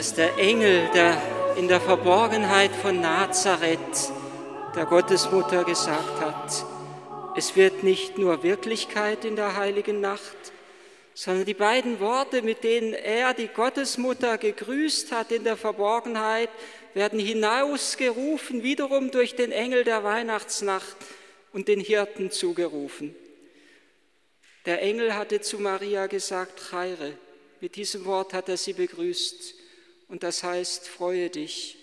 dass der Engel, der in der Verborgenheit von Nazareth der Gottesmutter gesagt hat, es wird nicht nur Wirklichkeit in der heiligen Nacht, sondern die beiden Worte, mit denen er die Gottesmutter gegrüßt hat in der Verborgenheit, werden hinausgerufen, wiederum durch den Engel der Weihnachtsnacht und den Hirten zugerufen. Der Engel hatte zu Maria gesagt, Chaire. Mit diesem Wort hat er sie begrüßt und das heißt, freue dich.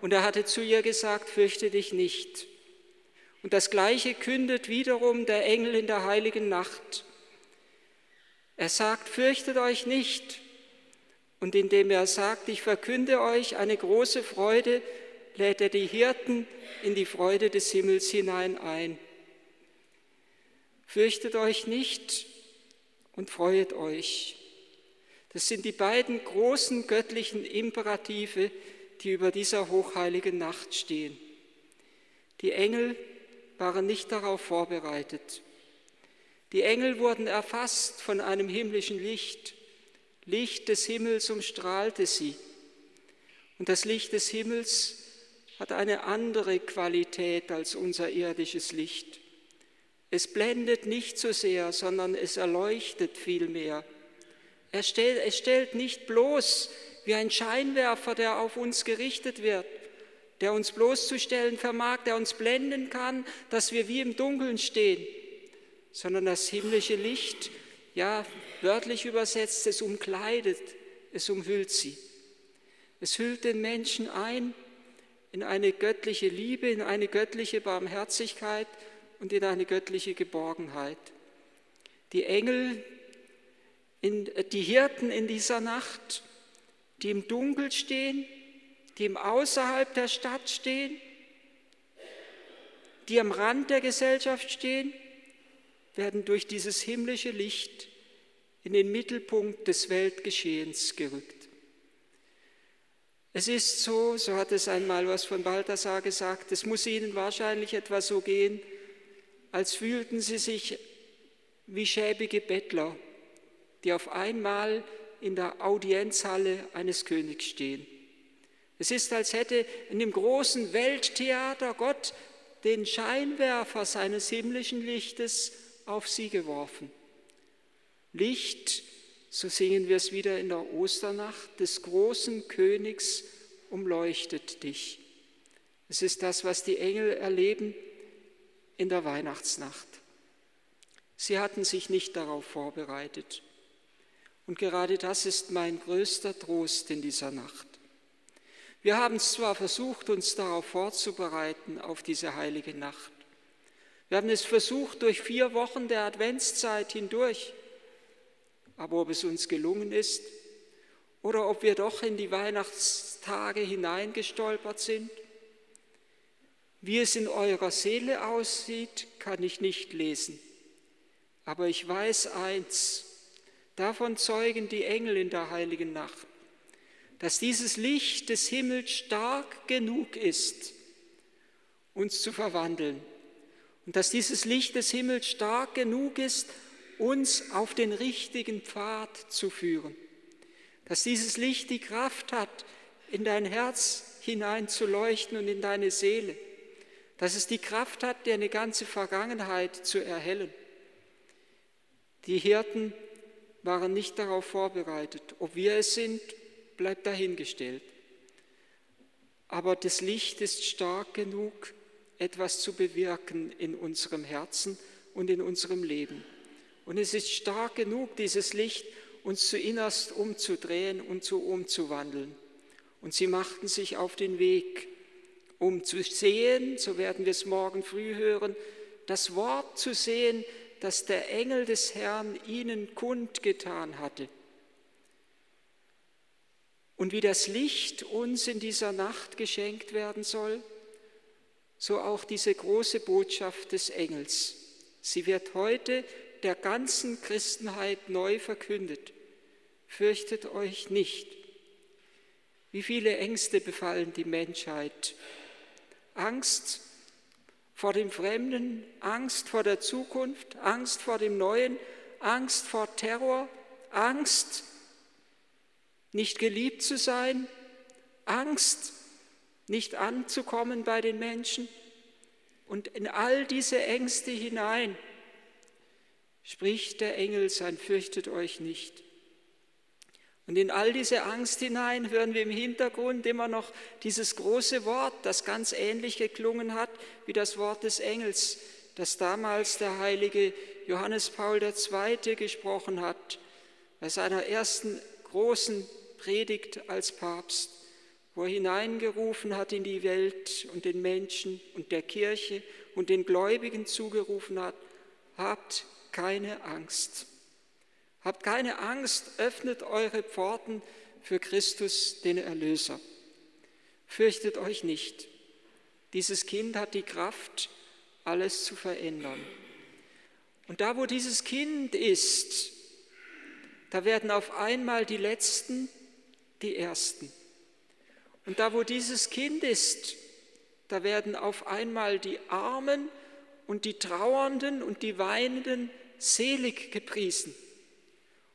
Und er hatte zu ihr gesagt, fürchte dich nicht. Und das gleiche kündet wiederum der Engel in der heiligen Nacht. Er sagt, fürchtet euch nicht. Und indem er sagt, ich verkünde euch eine große Freude, lädt er die Hirten in die Freude des Himmels hinein ein. Fürchtet euch nicht und freuet euch. Das sind die beiden großen göttlichen Imperative, die über dieser hochheiligen Nacht stehen. Die Engel waren nicht darauf vorbereitet. Die Engel wurden erfasst von einem himmlischen Licht. Licht des Himmels umstrahlte sie. Und das Licht des Himmels hat eine andere Qualität als unser irdisches Licht. Es blendet nicht so sehr, sondern es erleuchtet vielmehr. Es stellt, es stellt nicht bloß wie ein Scheinwerfer, der auf uns gerichtet wird, der uns bloßzustellen vermag, der uns blenden kann, dass wir wie im Dunkeln stehen, sondern das himmlische Licht, ja, wörtlich übersetzt, es umkleidet, es umhüllt sie. Es hüllt den Menschen ein in eine göttliche Liebe, in eine göttliche Barmherzigkeit und in eine göttliche Geborgenheit. Die Engel, die Hirten in dieser Nacht, die im Dunkel stehen, die im außerhalb der Stadt stehen, die am Rand der Gesellschaft stehen, werden durch dieses himmlische Licht in den Mittelpunkt des Weltgeschehens gerückt. Es ist so, so hat es einmal was von Balthasar gesagt, es muss Ihnen wahrscheinlich etwas so gehen, als fühlten Sie sich wie schäbige Bettler, die auf einmal in der Audienzhalle eines Königs stehen. Es ist, als hätte in dem großen Welttheater Gott den Scheinwerfer seines himmlischen Lichtes auf sie geworfen. Licht, so singen wir es wieder in der Osternacht, des großen Königs umleuchtet dich. Es ist das, was die Engel erleben in der Weihnachtsnacht. Sie hatten sich nicht darauf vorbereitet. Und gerade das ist mein größter Trost in dieser Nacht. Wir haben zwar versucht, uns darauf vorzubereiten, auf diese heilige Nacht. Wir haben es versucht durch vier Wochen der Adventszeit hindurch. Aber ob es uns gelungen ist oder ob wir doch in die Weihnachtstage hineingestolpert sind, wie es in eurer Seele aussieht, kann ich nicht lesen. Aber ich weiß eins, Davon zeugen die Engel in der heiligen Nacht, dass dieses Licht des Himmels stark genug ist, uns zu verwandeln. Und dass dieses Licht des Himmels stark genug ist, uns auf den richtigen Pfad zu führen. Dass dieses Licht die Kraft hat, in dein Herz hinein zu leuchten und in deine Seele. Dass es die Kraft hat, dir eine ganze Vergangenheit zu erhellen. Die Hirten waren nicht darauf vorbereitet. Ob wir es sind, bleibt dahingestellt. Aber das Licht ist stark genug, etwas zu bewirken in unserem Herzen und in unserem Leben. Und es ist stark genug, dieses Licht uns zu innerst umzudrehen und zu umzuwandeln. Und sie machten sich auf den Weg, um zu sehen, so werden wir es morgen früh hören, das Wort zu sehen, das der Engel des Herrn ihnen kundgetan hatte. Und wie das Licht uns in dieser Nacht geschenkt werden soll, so auch diese große Botschaft des Engels. Sie wird heute der ganzen Christenheit neu verkündet. Fürchtet euch nicht. Wie viele Ängste befallen die Menschheit? Angst vor dem Fremden, Angst vor der Zukunft, Angst vor dem Neuen, Angst vor Terror, Angst nicht geliebt zu sein, Angst, nicht anzukommen bei den Menschen. Und in all diese Ängste hinein spricht der Engel sein, fürchtet euch nicht. Und in all diese Angst hinein hören wir im Hintergrund immer noch dieses große Wort, das ganz ähnlich geklungen hat wie das Wort des Engels, das damals der heilige Johannes Paul II. gesprochen hat bei seiner ersten großen Predigt als Papst, wo er hineingerufen hat in die Welt und den Menschen und der Kirche und den Gläubigen zugerufen hat, habt keine Angst. Habt keine Angst, öffnet eure Pforten für Christus, den Erlöser. Fürchtet euch nicht. Dieses Kind hat die Kraft, alles zu verändern. Und da, wo dieses Kind ist, da werden auf einmal die Letzten die Ersten. Und da, wo dieses Kind ist, da werden auf einmal die Armen und die Trauernden und die Weinenden selig gepriesen.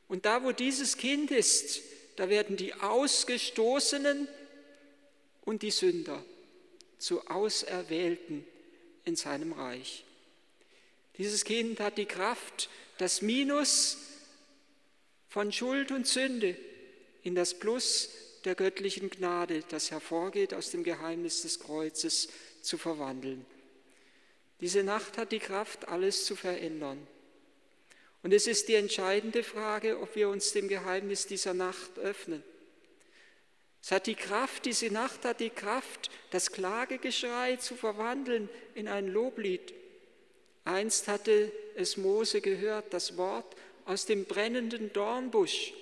Und da, wo dieses Kind ist, da werden die Ausgestoßenen und die Sünder zu Auserwählten in seinem Reich. Dieses Kind hat die Kraft, das Minus von Schuld und Sünde in das Plus der göttlichen Gnade, das hervorgeht aus dem Geheimnis des Kreuzes, zu verwandeln. Diese Nacht hat die Kraft, alles zu verändern. Und es ist die entscheidende Frage, ob wir uns dem Geheimnis dieser Nacht öffnen. Es hat die Kraft, diese Nacht hat die Kraft, das Klagegeschrei zu verwandeln in ein Loblied. Einst hatte es Mose gehört, das Wort aus dem brennenden Dornbusch.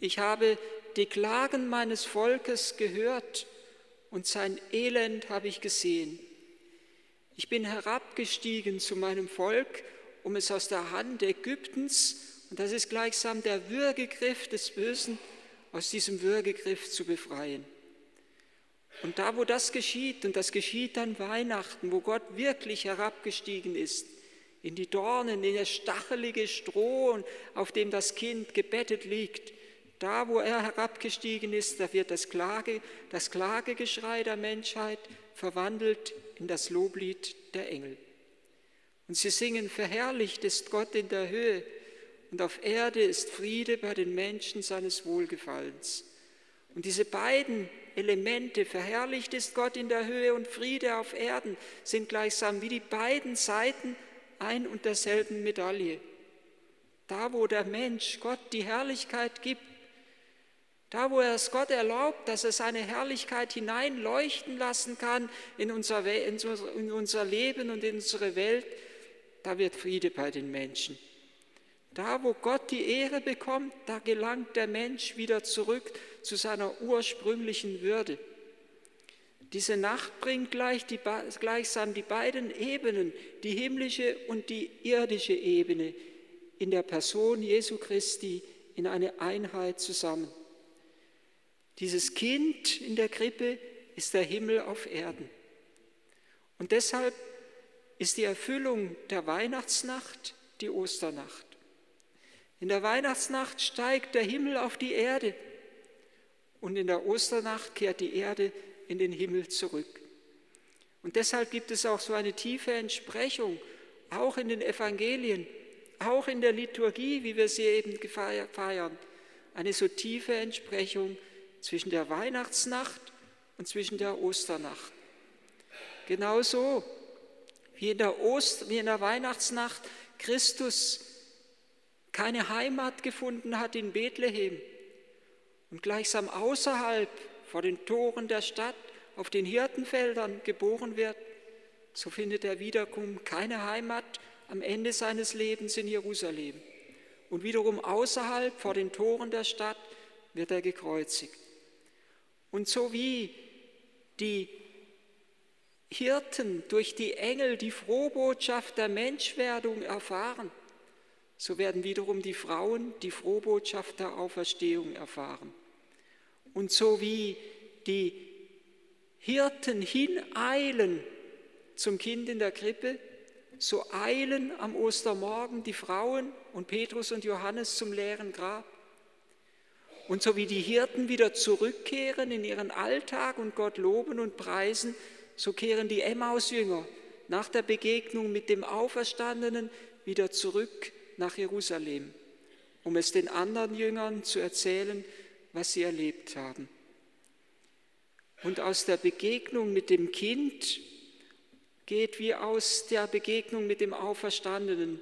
Ich habe die Klagen meines Volkes gehört und sein Elend habe ich gesehen. Ich bin herabgestiegen zu meinem Volk um es aus der Hand Ägyptens, und das ist gleichsam der Würgegriff des Bösen, aus diesem Würgegriff zu befreien. Und da, wo das geschieht, und das geschieht an Weihnachten, wo Gott wirklich herabgestiegen ist, in die Dornen, in das stachelige Stroh, auf dem das Kind gebettet liegt, da, wo er herabgestiegen ist, da wird das, Klage, das Klagegeschrei der Menschheit verwandelt in das Loblied der Engel. Und sie singen, verherrlicht ist Gott in der Höhe und auf Erde ist Friede bei den Menschen seines Wohlgefallens. Und diese beiden Elemente, verherrlicht ist Gott in der Höhe und Friede auf Erden, sind gleichsam wie die beiden Seiten ein und derselben Medaille. Da, wo der Mensch Gott die Herrlichkeit gibt, da, wo er es Gott erlaubt, dass er seine Herrlichkeit hineinleuchten lassen kann in unser, in unser Leben und in unsere Welt, da wird Friede bei den Menschen. Da, wo Gott die Ehre bekommt, da gelangt der Mensch wieder zurück zu seiner ursprünglichen Würde. Diese Nacht bringt gleich die, gleichsam die beiden Ebenen, die himmlische und die irdische Ebene, in der Person Jesu Christi in eine Einheit zusammen. Dieses Kind in der Krippe ist der Himmel auf Erden. Und deshalb ist die Erfüllung der Weihnachtsnacht die Osternacht. In der Weihnachtsnacht steigt der Himmel auf die Erde und in der Osternacht kehrt die Erde in den Himmel zurück. Und deshalb gibt es auch so eine tiefe Entsprechung, auch in den Evangelien, auch in der Liturgie, wie wir sie eben feiern, eine so tiefe Entsprechung zwischen der Weihnachtsnacht und zwischen der Osternacht. Genauso wie in der, Ost, wie in der Weihnachtsnacht Christus keine Heimat gefunden hat in Bethlehem und gleichsam außerhalb vor den Toren der Stadt auf den Hirtenfeldern geboren wird, so findet er wiederum keine Heimat am Ende seines Lebens in Jerusalem. Und wiederum außerhalb vor den Toren der Stadt wird er gekreuzigt. Und so wie die Hirten durch die Engel die Frohbotschaft der Menschwerdung erfahren, so werden wiederum die Frauen die Frohbotschaft der Auferstehung erfahren. Und so wie die Hirten hineilen zum Kind in der Krippe, so eilen am Ostermorgen die Frauen und Petrus und Johannes zum leeren Grab. Und so wie die Hirten wieder zurückkehren in ihren Alltag und Gott loben und preisen, so kehren die Emmaus-Jünger nach der Begegnung mit dem Auferstandenen wieder zurück nach Jerusalem, um es den anderen Jüngern zu erzählen, was sie erlebt haben. Und aus der Begegnung mit dem Kind geht wie aus der Begegnung mit dem Auferstandenen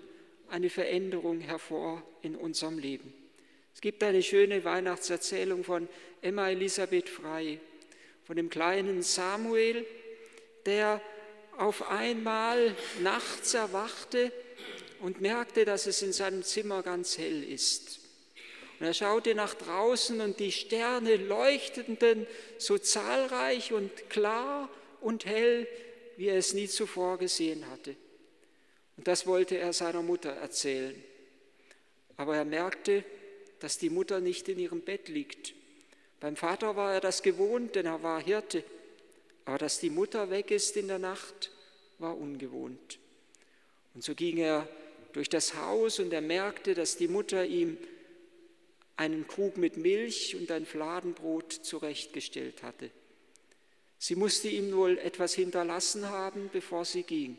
eine Veränderung hervor in unserem Leben. Es gibt eine schöne Weihnachtserzählung von Emma Elisabeth Frei, von dem kleinen Samuel, der auf einmal nachts erwachte und merkte, dass es in seinem Zimmer ganz hell ist. Und er schaute nach draußen und die Sterne leuchteten so zahlreich und klar und hell, wie er es nie zuvor gesehen hatte. Und das wollte er seiner Mutter erzählen. Aber er merkte, dass die Mutter nicht in ihrem Bett liegt. Beim Vater war er das gewohnt, denn er war Hirte. Aber dass die Mutter weg ist in der Nacht, war ungewohnt. Und so ging er durch das Haus und er merkte, dass die Mutter ihm einen Krug mit Milch und ein Fladenbrot zurechtgestellt hatte. Sie musste ihm wohl etwas hinterlassen haben, bevor sie ging.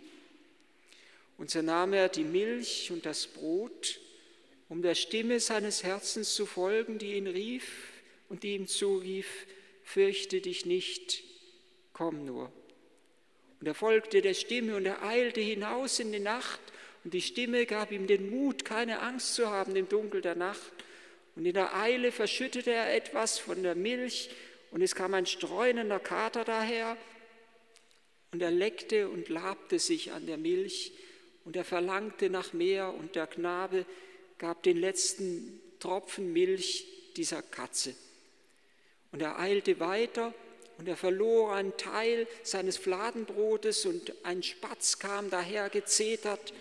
Und so nahm er die Milch und das Brot, um der Stimme seines Herzens zu folgen, die ihn rief und die ihm zurief, fürchte dich nicht, komm nur. Und er folgte der Stimme und er eilte hinaus in die Nacht und die Stimme gab ihm den Mut, keine Angst zu haben im Dunkel der Nacht. Und in der Eile verschüttete er etwas von der Milch und es kam ein streunender Kater daher und er leckte und labte sich an der Milch und er verlangte nach mehr und der Knabe gab den letzten Tropfen Milch dieser Katze. Und er eilte weiter und er verlor einen Teil seines Fladenbrotes und ein Spatz kam daher gezetert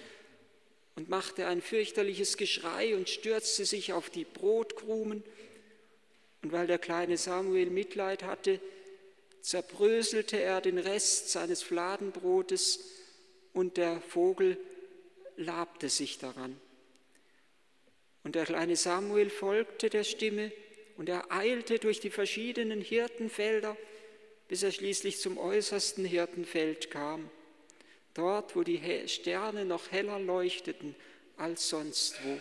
und machte ein fürchterliches Geschrei und stürzte sich auf die Brotkrumen. Und weil der kleine Samuel Mitleid hatte, zerbröselte er den Rest seines Fladenbrotes und der Vogel labte sich daran. Und der kleine Samuel folgte der Stimme und er eilte durch die verschiedenen Hirtenfelder, bis er schließlich zum äußersten Hirtenfeld kam, dort, wo die Sterne noch heller leuchteten als sonst wo.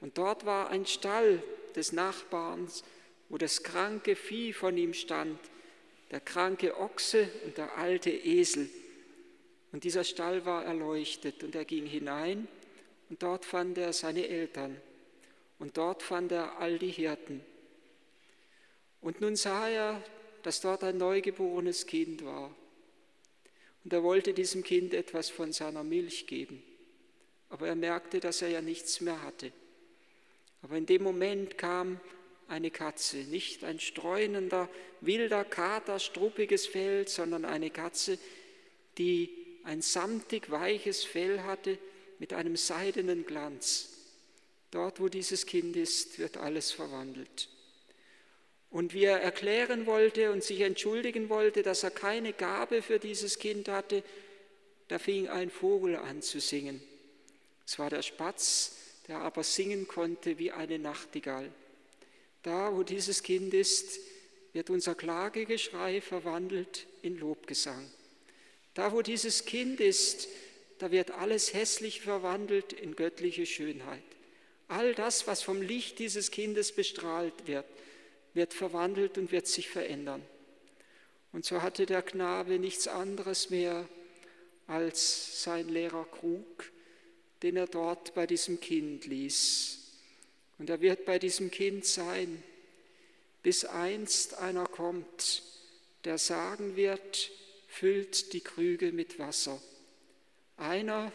Und dort war ein Stall des Nachbarns, wo das kranke Vieh von ihm stand, der kranke Ochse und der alte Esel. Und dieser Stall war erleuchtet und er ging hinein und dort fand er seine Eltern und dort fand er all die Hirten. Und nun sah er, dass dort ein neugeborenes Kind war. Und er wollte diesem Kind etwas von seiner Milch geben. Aber er merkte, dass er ja nichts mehr hatte. Aber in dem Moment kam eine Katze, nicht ein streunender, wilder Kater, struppiges Fell, sondern eine Katze, die ein samtig weiches Fell hatte mit einem seidenen Glanz. Dort, wo dieses Kind ist, wird alles verwandelt. Und wie er erklären wollte und sich entschuldigen wollte, dass er keine Gabe für dieses Kind hatte, da fing ein Vogel an zu singen. Es war der Spatz, der aber singen konnte wie eine Nachtigall. Da, wo dieses Kind ist, wird unser Klagegeschrei verwandelt in Lobgesang. Da, wo dieses Kind ist, da wird alles hässlich verwandelt in göttliche Schönheit. All das, was vom Licht dieses Kindes bestrahlt wird, wird verwandelt und wird sich verändern. Und so hatte der Knabe nichts anderes mehr als sein leerer Krug, den er dort bei diesem Kind ließ. Und er wird bei diesem Kind sein, bis einst einer kommt, der sagen wird, füllt die Krüge mit Wasser. Einer,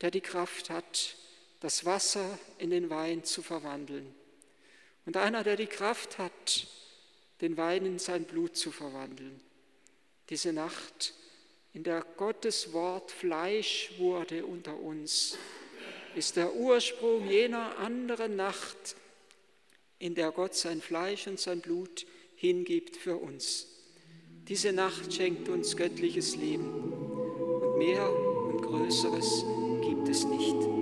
der die Kraft hat, das Wasser in den Wein zu verwandeln. Und einer, der die Kraft hat, den Wein in sein Blut zu verwandeln. Diese Nacht, in der Gottes Wort Fleisch wurde unter uns, ist der Ursprung jener anderen Nacht, in der Gott sein Fleisch und sein Blut hingibt für uns. Diese Nacht schenkt uns göttliches Leben und mehr und Größeres gibt es nicht.